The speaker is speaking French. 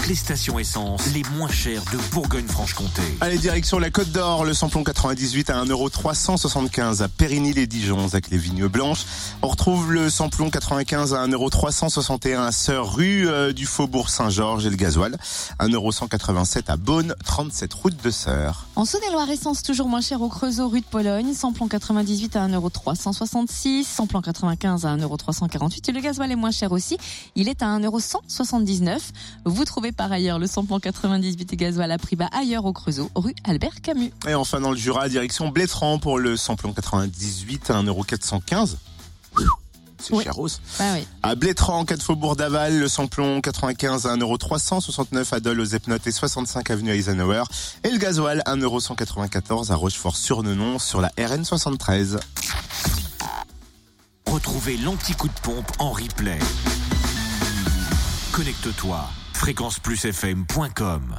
Toutes les stations essence les moins chères de Bourgogne-Franche-Comté. Allez, direction la Côte d'Or, le samplon 98 à 1,375€ à Périgny-les-Dijon, avec les vignes blanches. On retrouve le samplon 95 à 1,361€ à Sœur, rue euh, du Faubourg Saint-Georges et le gasoil. 1,187€ à Beaune, 37 route de Sœur. En Saône-et-Loire, essence toujours moins cher au Creusot, rue de Pologne. Samplon 98 à 1,366€, samplon 95 à 1,348€ et le gasoil est moins cher aussi. Il est à 1,179€. Vous trouvez par ailleurs le samplon 98 et gasoil à prix bas ailleurs au Creusot, rue Albert Camus. Et enfin dans le Jura, direction Blétran pour le samplon 98 à 1,415€. C'est Oui. cher hausse. Ah oui. À Blétran, 4 Faubourg d'Aval, le samplon 95 à 1,369€ à Dole aux Epnotes et 65 avenue Eisenhower. Et le gasoil 1,194€ à Rochefort-sur-Nenon sur la RN 73. Retrouvez l'anti-coup de pompe en replay. Connecte-toi. fréquenceplusfm.com